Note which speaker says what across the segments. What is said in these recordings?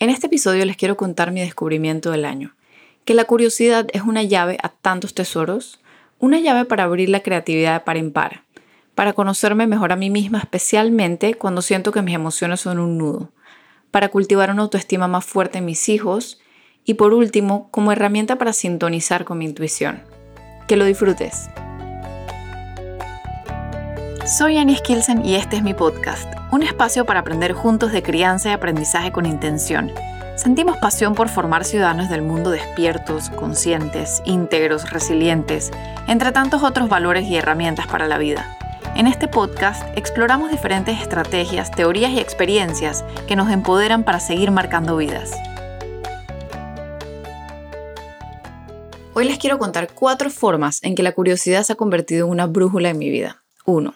Speaker 1: En este episodio les quiero contar mi descubrimiento del año, que la curiosidad es una llave a tantos tesoros, una llave para abrir la creatividad de par en par, para conocerme mejor a mí misma especialmente cuando siento que mis emociones son un nudo, para cultivar una autoestima más fuerte en mis hijos y por último como herramienta para sintonizar con mi intuición. Que lo disfrutes. Soy Annie Skilsen y este es mi podcast, un espacio para aprender juntos de crianza y aprendizaje con intención. Sentimos pasión por formar ciudadanos del mundo despiertos, conscientes, íntegros, resilientes, entre tantos otros valores y herramientas para la vida. En este podcast exploramos diferentes estrategias, teorías y experiencias que nos empoderan para seguir marcando vidas. Hoy les quiero contar cuatro formas en que la curiosidad se ha convertido en una brújula en mi vida. 1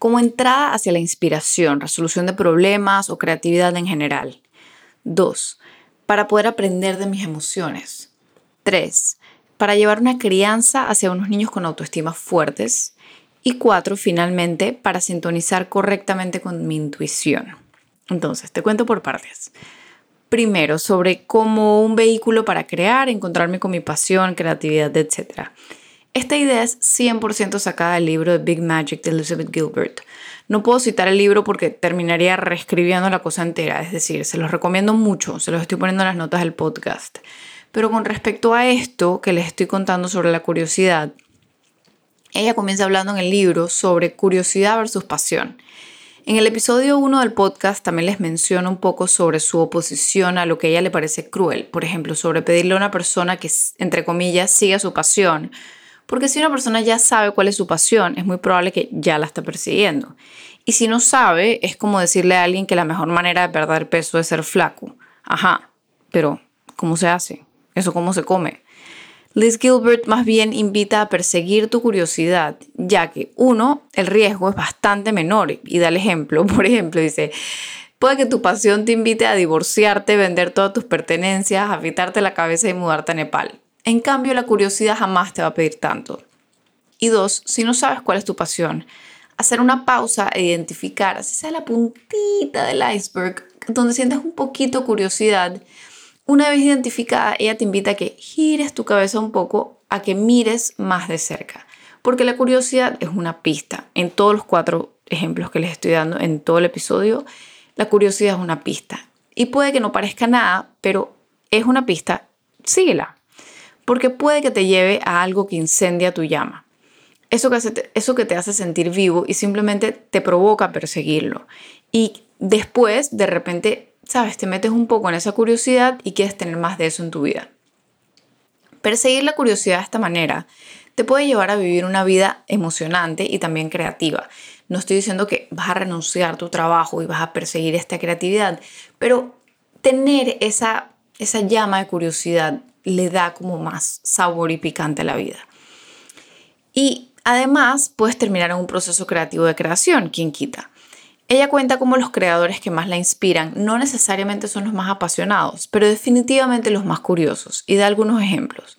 Speaker 1: como entrada hacia la inspiración, resolución de problemas o creatividad en general. 2. Para poder aprender de mis emociones. 3. Para llevar una crianza hacia unos niños con autoestima fuertes. Y 4. Finalmente, para sintonizar correctamente con mi intuición. Entonces, te cuento por partes. Primero, sobre cómo un vehículo para crear, encontrarme con mi pasión, creatividad, etc. Esta idea es 100% sacada del libro de Big Magic de Elizabeth Gilbert. No puedo citar el libro porque terminaría reescribiendo la cosa entera, es decir, se los recomiendo mucho, se los estoy poniendo en las notas del podcast. Pero con respecto a esto que les estoy contando sobre la curiosidad, ella comienza hablando en el libro sobre curiosidad versus pasión. En el episodio 1 del podcast también les menciona un poco sobre su oposición a lo que a ella le parece cruel, por ejemplo, sobre pedirle a una persona que, entre comillas, siga su pasión porque si una persona ya sabe cuál es su pasión, es muy probable que ya la esté persiguiendo. Y si no sabe, es como decirle a alguien que la mejor manera de perder peso es ser flaco. Ajá, pero ¿cómo se hace? ¿Eso cómo se come? Liz Gilbert más bien invita a perseguir tu curiosidad, ya que uno, el riesgo es bastante menor y da el ejemplo. Por ejemplo, dice, puede que tu pasión te invite a divorciarte, vender todas tus pertenencias, afeitarte la cabeza y mudarte a Nepal. En cambio, la curiosidad jamás te va a pedir tanto. Y dos, si no sabes cuál es tu pasión, hacer una pausa e identificar, así sea la puntita del iceberg, donde sientes un poquito curiosidad. Una vez identificada, ella te invita a que gires tu cabeza un poco, a que mires más de cerca. Porque la curiosidad es una pista. En todos los cuatro ejemplos que les estoy dando en todo el episodio, la curiosidad es una pista. Y puede que no parezca nada, pero es una pista, síguela porque puede que te lleve a algo que incendia tu llama. Eso que, hace, eso que te hace sentir vivo y simplemente te provoca perseguirlo. Y después, de repente, sabes, te metes un poco en esa curiosidad y quieres tener más de eso en tu vida. Perseguir la curiosidad de esta manera te puede llevar a vivir una vida emocionante y también creativa. No estoy diciendo que vas a renunciar a tu trabajo y vas a perseguir esta creatividad, pero tener esa, esa llama de curiosidad le da como más sabor y picante a la vida. Y además puedes terminar en un proceso creativo de creación, quien quita. Ella cuenta cómo los creadores que más la inspiran no necesariamente son los más apasionados, pero definitivamente los más curiosos, y da algunos ejemplos.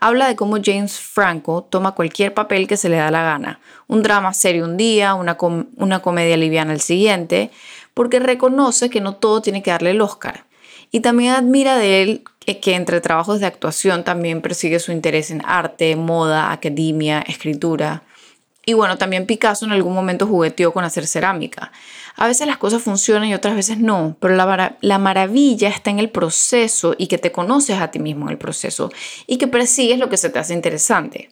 Speaker 1: Habla de cómo James Franco toma cualquier papel que se le da la gana, un drama serio un día, una, una comedia liviana el siguiente, porque reconoce que no todo tiene que darle el Oscar. Y también admira de él que entre trabajos de actuación también persigue su interés en arte, moda, academia, escritura. Y bueno, también Picasso en algún momento jugueteó con hacer cerámica. A veces las cosas funcionan y otras veces no, pero la, la, maravilla está en el proceso y que te conoces a ti mismo en el proceso y que persigues lo que se te hace interesante.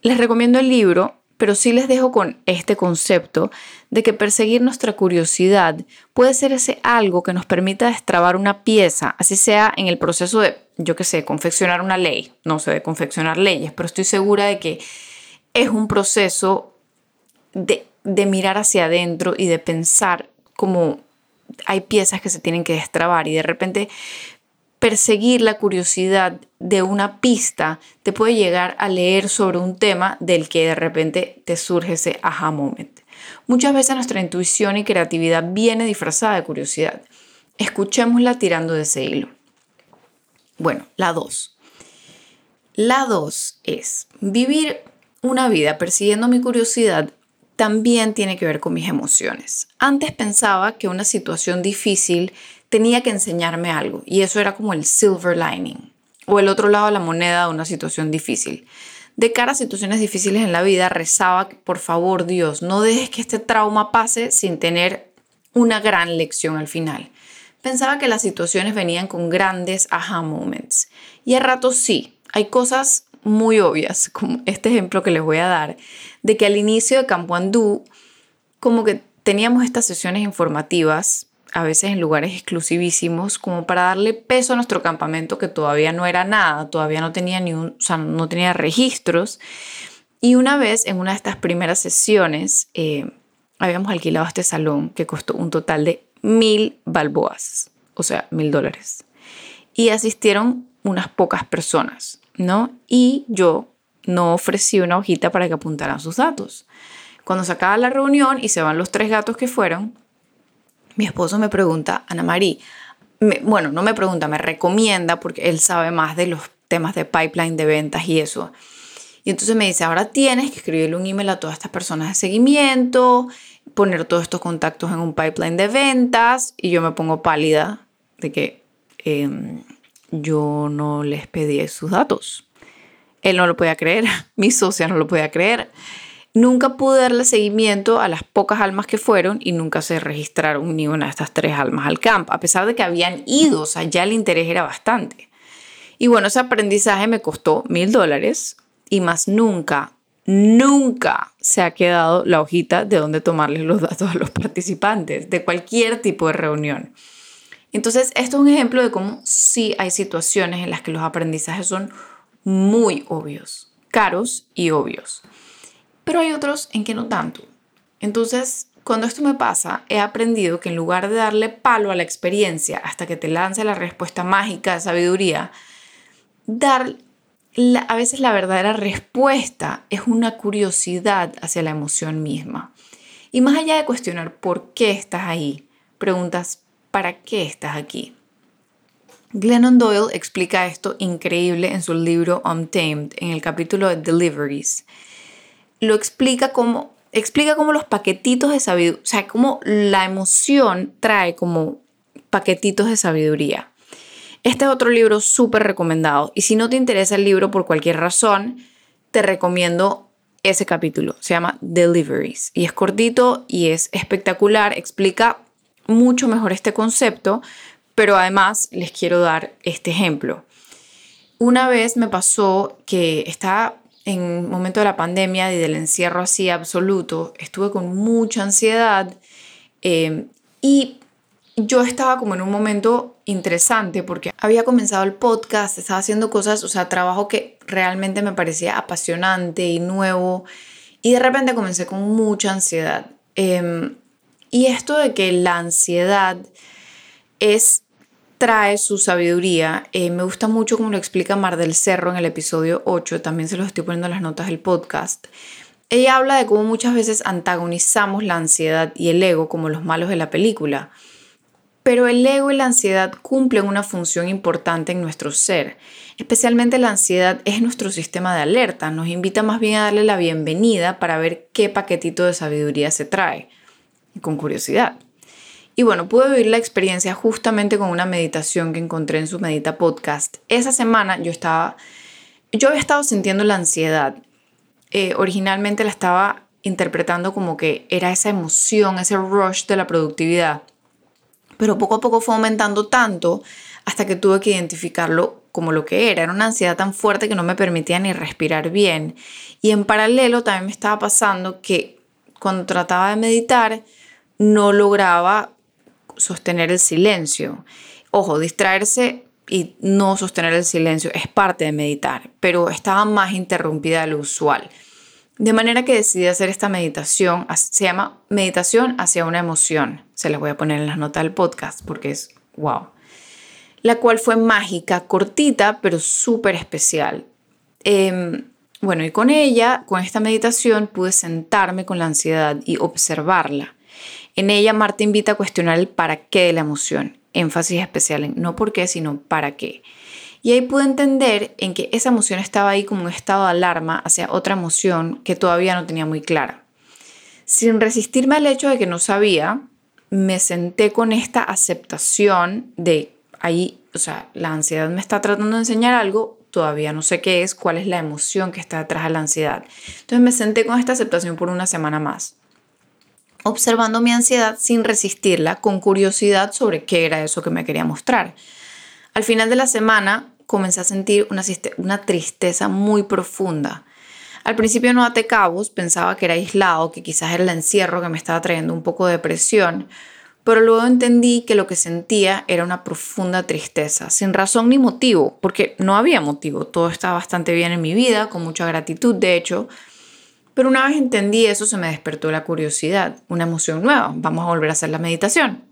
Speaker 1: Les recomiendo el libro pero sí les dejo con este concepto de que perseguir nuestra curiosidad puede ser ese algo que nos permita destrabar una pieza, así sea en el proceso de, yo qué sé, confeccionar una ley, no sé, de confeccionar leyes, pero estoy segura de que es un proceso de, de mirar hacia adentro y de pensar como hay piezas que se tienen que destrabar y de repente perseguir la curiosidad de una pista te puede llegar a leer sobre un tema del que de repente te surge ese aha moment. Muchas veces nuestra intuición y creatividad viene disfrazada de curiosidad. Escuchémosla tirando de ese hilo. Bueno, la 2. La 2 es vivir una vida persiguiendo mi curiosidad también tiene que ver con mis emociones. Antes pensaba que una situación difícil tenía que enseñarme algo y eso era como el silver lining o el otro lado de la moneda de una situación difícil. De cara a situaciones difíciles en la vida, rezaba, por favor Dios, no dejes que este trauma pase sin tener una gran lección al final. Pensaba que las situaciones venían con grandes aha moments. Y a ratos sí, hay cosas muy obvias, como este ejemplo que les voy a dar, de que al inicio de Campo Andú, como que teníamos estas sesiones informativas a veces en lugares exclusivísimos, como para darle peso a nuestro campamento que todavía no era nada, todavía no tenía ni un, o sea, no tenía registros. Y una vez en una de estas primeras sesiones eh, habíamos alquilado este salón que costó un total de mil balboas, o sea, mil dólares. Y asistieron unas pocas personas, ¿no? Y yo no ofrecí una hojita para que apuntaran sus datos. Cuando se acaba la reunión y se van los tres gatos que fueron, mi esposo me pregunta, Ana María, bueno, no me pregunta, me recomienda porque él sabe más de los temas de pipeline de ventas y eso. Y entonces me dice, ahora tienes que escribirle un email a todas estas personas de seguimiento, poner todos estos contactos en un pipeline de ventas y yo me pongo pálida de que em, yo no les pedí sus datos. Él no lo podía creer, mi socia no lo podía creer. Nunca pude darle seguimiento a las pocas almas que fueron y nunca se registraron ni una de estas tres almas al campo, a pesar de que habían ido, o sea, ya el interés era bastante. Y bueno, ese aprendizaje me costó mil dólares y más nunca, nunca se ha quedado la hojita de dónde tomarles los datos a los participantes de cualquier tipo de reunión. Entonces, esto es un ejemplo de cómo sí hay situaciones en las que los aprendizajes son muy obvios, caros y obvios pero hay otros en que no tanto. Entonces, cuando esto me pasa, he aprendido que en lugar de darle palo a la experiencia hasta que te lance la respuesta mágica de sabiduría, dar a veces la verdadera respuesta es una curiosidad hacia la emoción misma. Y más allá de cuestionar por qué estás ahí, preguntas, ¿para qué estás aquí? Glennon Doyle explica esto increíble en su libro Untamed, en el capítulo de Deliveries lo explica como, explica como los paquetitos de sabiduría, o sea, cómo la emoción trae como paquetitos de sabiduría. Este es otro libro súper recomendado y si no te interesa el libro por cualquier razón, te recomiendo ese capítulo. Se llama Deliveries y es cortito y es espectacular, explica mucho mejor este concepto, pero además les quiero dar este ejemplo. Una vez me pasó que estaba en el momento de la pandemia y del encierro así absoluto, estuve con mucha ansiedad eh, y yo estaba como en un momento interesante porque había comenzado el podcast, estaba haciendo cosas, o sea, trabajo que realmente me parecía apasionante y nuevo y de repente comencé con mucha ansiedad. Em, y esto de que la ansiedad es trae su sabiduría. Eh, me gusta mucho como lo explica Mar del Cerro en el episodio 8, también se los estoy poniendo en las notas del podcast. Ella habla de cómo muchas veces antagonizamos la ansiedad y el ego como los malos de la película. Pero el ego y la ansiedad cumplen una función importante en nuestro ser. Especialmente la ansiedad es nuestro sistema de alerta, nos invita más bien a darle la bienvenida para ver qué paquetito de sabiduría se trae. Con curiosidad. Y bueno, pude vivir la experiencia justamente con una meditación que encontré en su Medita podcast. Esa semana yo estaba, yo había estado sintiendo la ansiedad. Eh, originalmente la estaba interpretando como que era esa emoción, ese rush de la productividad. Pero poco a poco fue aumentando tanto hasta que tuve que identificarlo como lo que era. Era una ansiedad tan fuerte que no me permitía ni respirar bien. Y en paralelo también me estaba pasando que cuando trataba de meditar no lograba sostener el silencio. Ojo, distraerse y no sostener el silencio es parte de meditar, pero estaba más interrumpida de lo usual. De manera que decidí hacer esta meditación, se llama meditación hacia una emoción. Se las voy a poner en las notas del podcast porque es wow. La cual fue mágica, cortita, pero súper especial. Em, bueno, y con ella, con esta meditación, pude sentarme con la ansiedad y observarla. En ella, Marta invita a cuestionar el para qué de la emoción, énfasis especial en no por qué, sino para qué. Y ahí pude entender en que esa emoción estaba ahí como un estado de alarma hacia otra emoción que todavía no tenía muy clara. Sin resistirme al hecho de que no sabía, me senté con esta aceptación de ahí, o sea, la ansiedad me está tratando de enseñar algo, todavía no sé qué es, cuál es la emoción que está detrás de la ansiedad. Entonces me senté con esta aceptación por una semana más, observando mi ansiedad sin resistirla, con curiosidad sobre qué era eso que me quería mostrar. Al final de la semana comencé a sentir una, una tristeza muy profunda. Al principio no até cabos, pensaba que era aislado, que quizás era el encierro que me estaba trayendo un poco de depresión, pero luego entendí que lo que sentía era una profunda tristeza, sin razón ni motivo, porque no había motivo, todo estaba bastante bien en mi vida, con mucha gratitud de hecho, pero una vez entendí eso se me despertó la curiosidad, una emoción nueva, vamos a volver a hacer la meditación.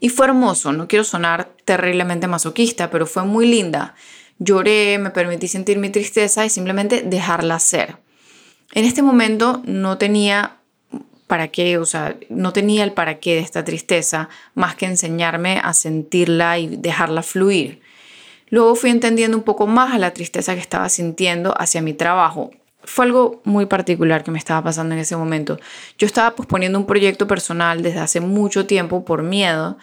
Speaker 1: Y fue hermoso, no quiero sonar terriblemente masoquista, pero fue muy linda lloré, me permití sentir mi tristeza y simplemente dejarla ser. En este momento no tenía para qué, o sea, no tenía el para qué de esta tristeza más que enseñarme a sentirla y dejarla fluir. Luego fui entendiendo un poco más a la tristeza que estaba sintiendo hacia mi trabajo. Fue algo muy particular que me estaba pasando en ese momento. Yo estaba posponiendo un proyecto personal desde hace mucho tiempo por miedo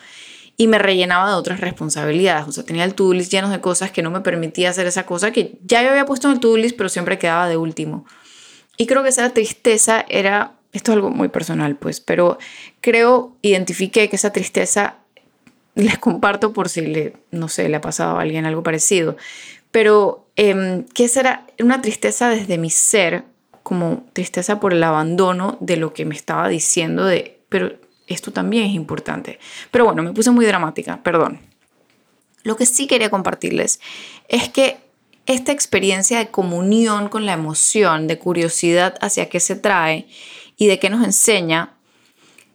Speaker 1: y me rellenaba de otras responsabilidades. O sea, tenía el to-do list lleno de cosas que no me permitía hacer esa cosa que ya yo había puesto en el to-do list, pero siempre quedaba de último. Y creo que esa tristeza era, esto es algo muy personal, pues, pero creo, identifiqué que esa tristeza les comparto por si le, no sé, le ha pasado a alguien algo parecido, pero eh, que esa era una tristeza desde mi ser, como tristeza por el abandono de lo que me estaba diciendo de, pero esto también es importante. Pero bueno, me puse muy dramática, perdón. Lo que sí quería compartirles es que esta experiencia de comunión con la emoción, de curiosidad hacia qué se trae y de qué nos enseña,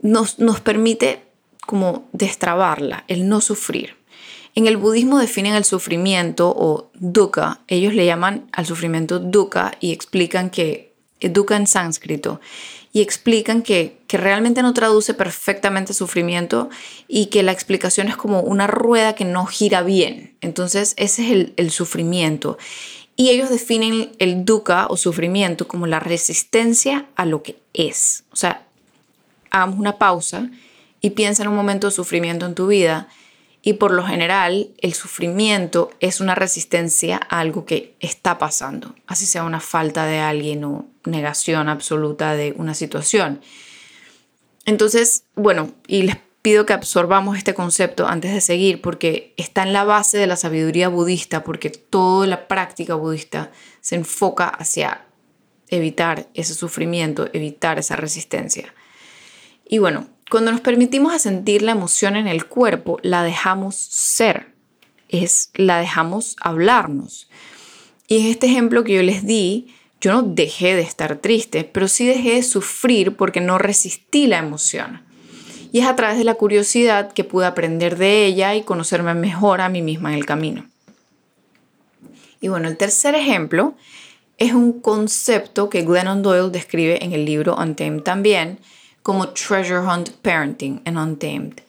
Speaker 1: nos, nos permite como destrabarla, el no sufrir. En el budismo definen el sufrimiento o dukkha, ellos le llaman al sufrimiento dukkha y explican que dukkha en sánscrito y explican que, realmente no traduce perfectamente sufrimiento y que la explicación es como una rueda que no gira bien. Entonces ese es el, el sufrimiento. Y ellos definen el dukkha o sufrimiento como la resistencia a lo que es. O sea, hagamos una pausa y piensa en un momento de sufrimiento en tu vida y por lo general, el sufrimiento es una resistencia a algo que está pasando, así sea una falta de alguien o negación absoluta de una situación. Entonces, bueno, y les pido que absorbamos este concepto antes de seguir porque está en la base de la sabiduría budista, porque toda la práctica budista se enfoca hacia evitar ese sufrimiento, evitar esa resistencia. Y bueno, cuando nos permitimos a sentir la emoción en el cuerpo, la dejamos ser, es la dejamos hablarnos. Y en este ejemplo que yo les di, yo no dejé de estar triste, pero sí dejé de sufrir porque no resistí la emoción. Y es a través de la curiosidad que pude aprender de ella y conocerme mejor a mí misma en el camino. Y bueno, el tercer ejemplo es un concepto que Glennon Doyle describe en el libro Untamed también, como Treasure Hunt Parenting en Untamed.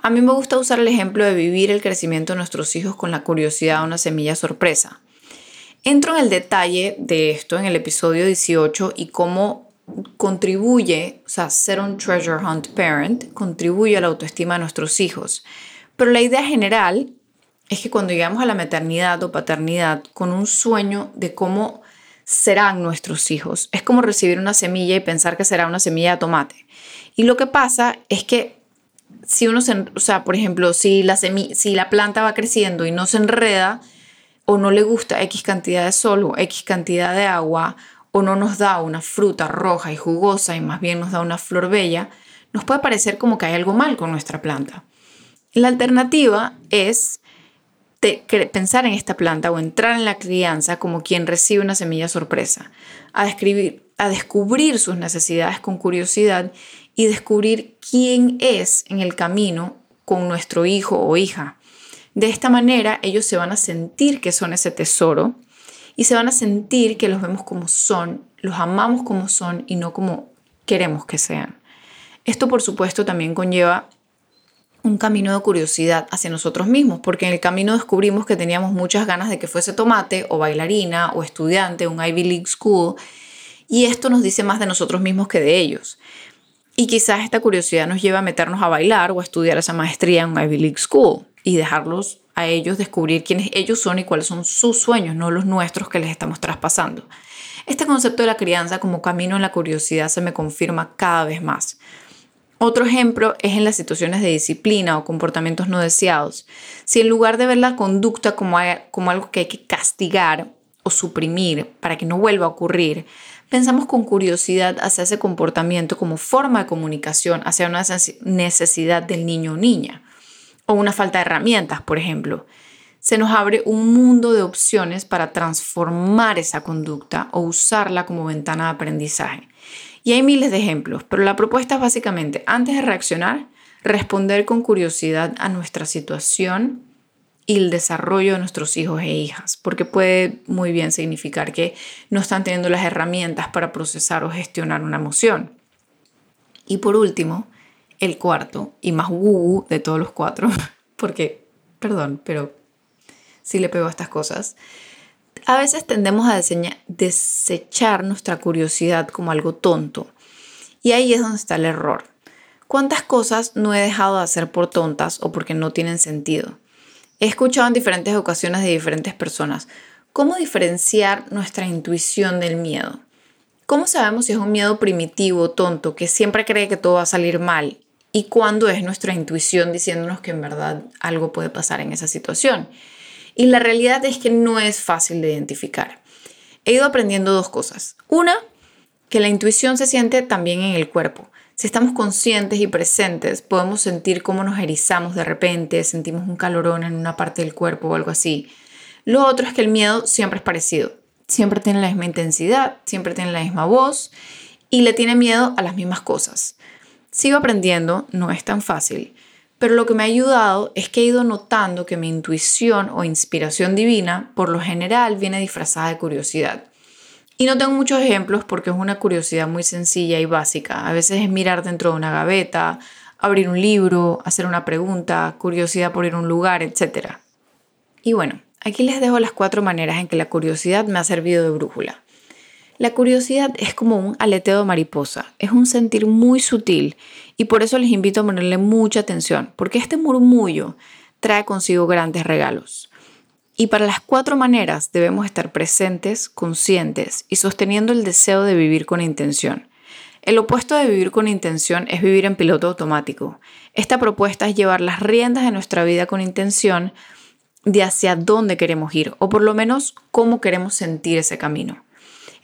Speaker 1: A mí me gusta usar el ejemplo de vivir el crecimiento de nuestros hijos con la curiosidad de una semilla sorpresa. Entro en el detalle de esto en el episodio 18 y cómo contribuye, o sea, ser un treasure hunt parent contribuye a la autoestima de nuestros hijos. Pero la idea general es que cuando llegamos a la maternidad o paternidad con un sueño de cómo serán nuestros hijos, es como recibir una semilla y pensar que será una semilla de tomate. Y lo que pasa es que si uno se, o sea, por ejemplo, si la, si la planta va creciendo y no se enreda o no le gusta X cantidad de sol o X cantidad de agua o no nos da una fruta roja y jugosa y más bien nos da una flor bella, nos puede parecer como que hay algo mal con nuestra planta. La alternativa es pensar en esta planta o entrar en la crianza como quien recibe una semilla sorpresa, a, a descubrir sus necesidades con curiosidad y descubrir quién es en el camino con nuestro hijo o hija. De esta manera ellos se van a sentir que son ese tesoro y se van a sentir que los vemos como son, los amamos como son y no como queremos que sean. Esto por supuesto también conlleva un camino de curiosidad hacia nosotros mismos, porque en el camino descubrimos que teníamos muchas ganas de que fuese tomate o bailarina o estudiante, un Ivy League School, y esto nos dice más de nosotros mismos que de ellos. Y quizás esta curiosidad nos lleva a meternos a bailar o a estudiar esa maestría en una Ivy League School y dejarlos a ellos descubrir quiénes ellos son y cuáles son sus sueños, no los nuestros que les estamos traspasando. Este concepto de la crianza como camino en la curiosidad se me confirma cada vez más. Otro ejemplo es en las situaciones de disciplina o comportamientos no deseados. Si en lugar de ver la conducta como, como algo que hay que castigar o suprimir para que no vuelva a ocurrir, pensamos con curiosidad hacia ese comportamiento como forma de comunicación hacia una necesidad del niño o niña, o una falta de herramientas, por ejemplo. Se nos abre un mundo de opciones para transformar esa conducta o usarla como ventana de aprendizaje. Y hay miles de ejemplos, pero la propuesta es básicamente, antes de reaccionar, responder con curiosidad a nuestra situación y el desarrollo de nuestros hijos e hijas, porque puede muy bien significar que no están teniendo las herramientas para procesar o gestionar una emoción. Y por último, el cuarto y más woo de todos los cuatro, porque, perdón, pero sí le pego a estas cosas, a veces tendemos a desechar nuestra curiosidad como algo tonto. Y ahí es donde está el error. ¿Cuántas cosas no he dejado de hacer por tontas o porque no tienen sentido? He escuchado en diferentes ocasiones de diferentes personas cómo diferenciar nuestra intuición del miedo. ¿Cómo sabemos si es un miedo primitivo, tonto, que siempre cree que todo va a salir mal? ¿Y cuándo es nuestra intuición diciéndonos que en verdad algo puede pasar en esa situación? Y la realidad es que no es fácil de identificar. He ido aprendiendo dos cosas. Una, que la intuición se siente también en el cuerpo. Si estamos conscientes y presentes, podemos sentir cómo nos erizamos de repente, sentimos un calorón en una parte del cuerpo o algo así. Lo otro es que el miedo siempre es parecido. Siempre tiene la misma intensidad, siempre tiene la misma voz y le tiene miedo a las mismas cosas. Sigo aprendiendo, no es tan fácil, pero lo que me ha ayudado es que he ido notando que mi intuición o inspiración divina por lo general viene disfrazada de curiosidad. Y no tengo muchos ejemplos porque es una curiosidad muy sencilla y básica. A veces es mirar dentro de una gaveta, abrir un libro, hacer una pregunta, curiosidad por ir a un lugar, etc. Y bueno, aquí les dejo las cuatro maneras en que la curiosidad me ha servido de brújula. La curiosidad es como un aleteo de mariposa, es un sentir muy sutil y por eso les invito a ponerle mucha atención, porque este murmullo trae consigo grandes regalos. Y para las cuatro maneras debemos estar presentes, conscientes y sosteniendo el deseo de vivir con intención. El opuesto de vivir con intención es vivir en piloto automático. Esta propuesta es llevar las riendas de nuestra vida con intención de hacia dónde queremos ir o por lo menos cómo queremos sentir ese camino.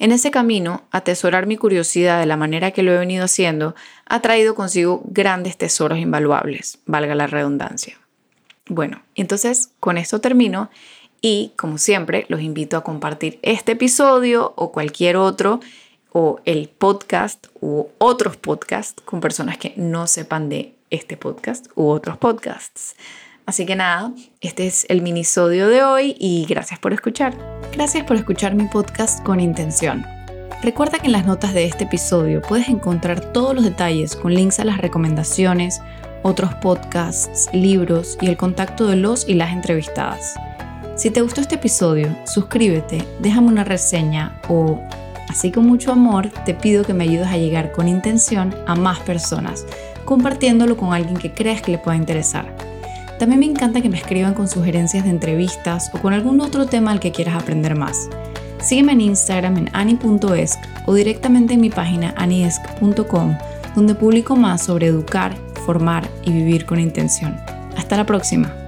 Speaker 1: En ese camino, atesorar mi curiosidad de la manera que lo he venido haciendo ha traído consigo grandes tesoros invaluables, valga la redundancia. Bueno, entonces con esto termino y como siempre, los invito a compartir este episodio o cualquier otro o el podcast u otros podcasts con personas que no sepan de este podcast u otros podcasts. Así que nada, este es el minisodio de hoy y gracias por escuchar. Gracias por escuchar mi podcast con intención. Recuerda que en las notas de este episodio puedes encontrar todos los detalles con links a las recomendaciones, otros podcasts, libros y el contacto de los y las entrevistadas. Si te gustó este episodio, suscríbete, déjame una reseña o, así con mucho amor, te pido que me ayudes a llegar con intención a más personas, compartiéndolo con alguien que creas que le pueda interesar. También me encanta que me escriban con sugerencias de entrevistas o con algún otro tema al que quieras aprender más. Sígueme en Instagram en ani.esc o directamente en mi página aniesc.com, donde publico más sobre educar, formar y vivir con intención. Hasta la próxima.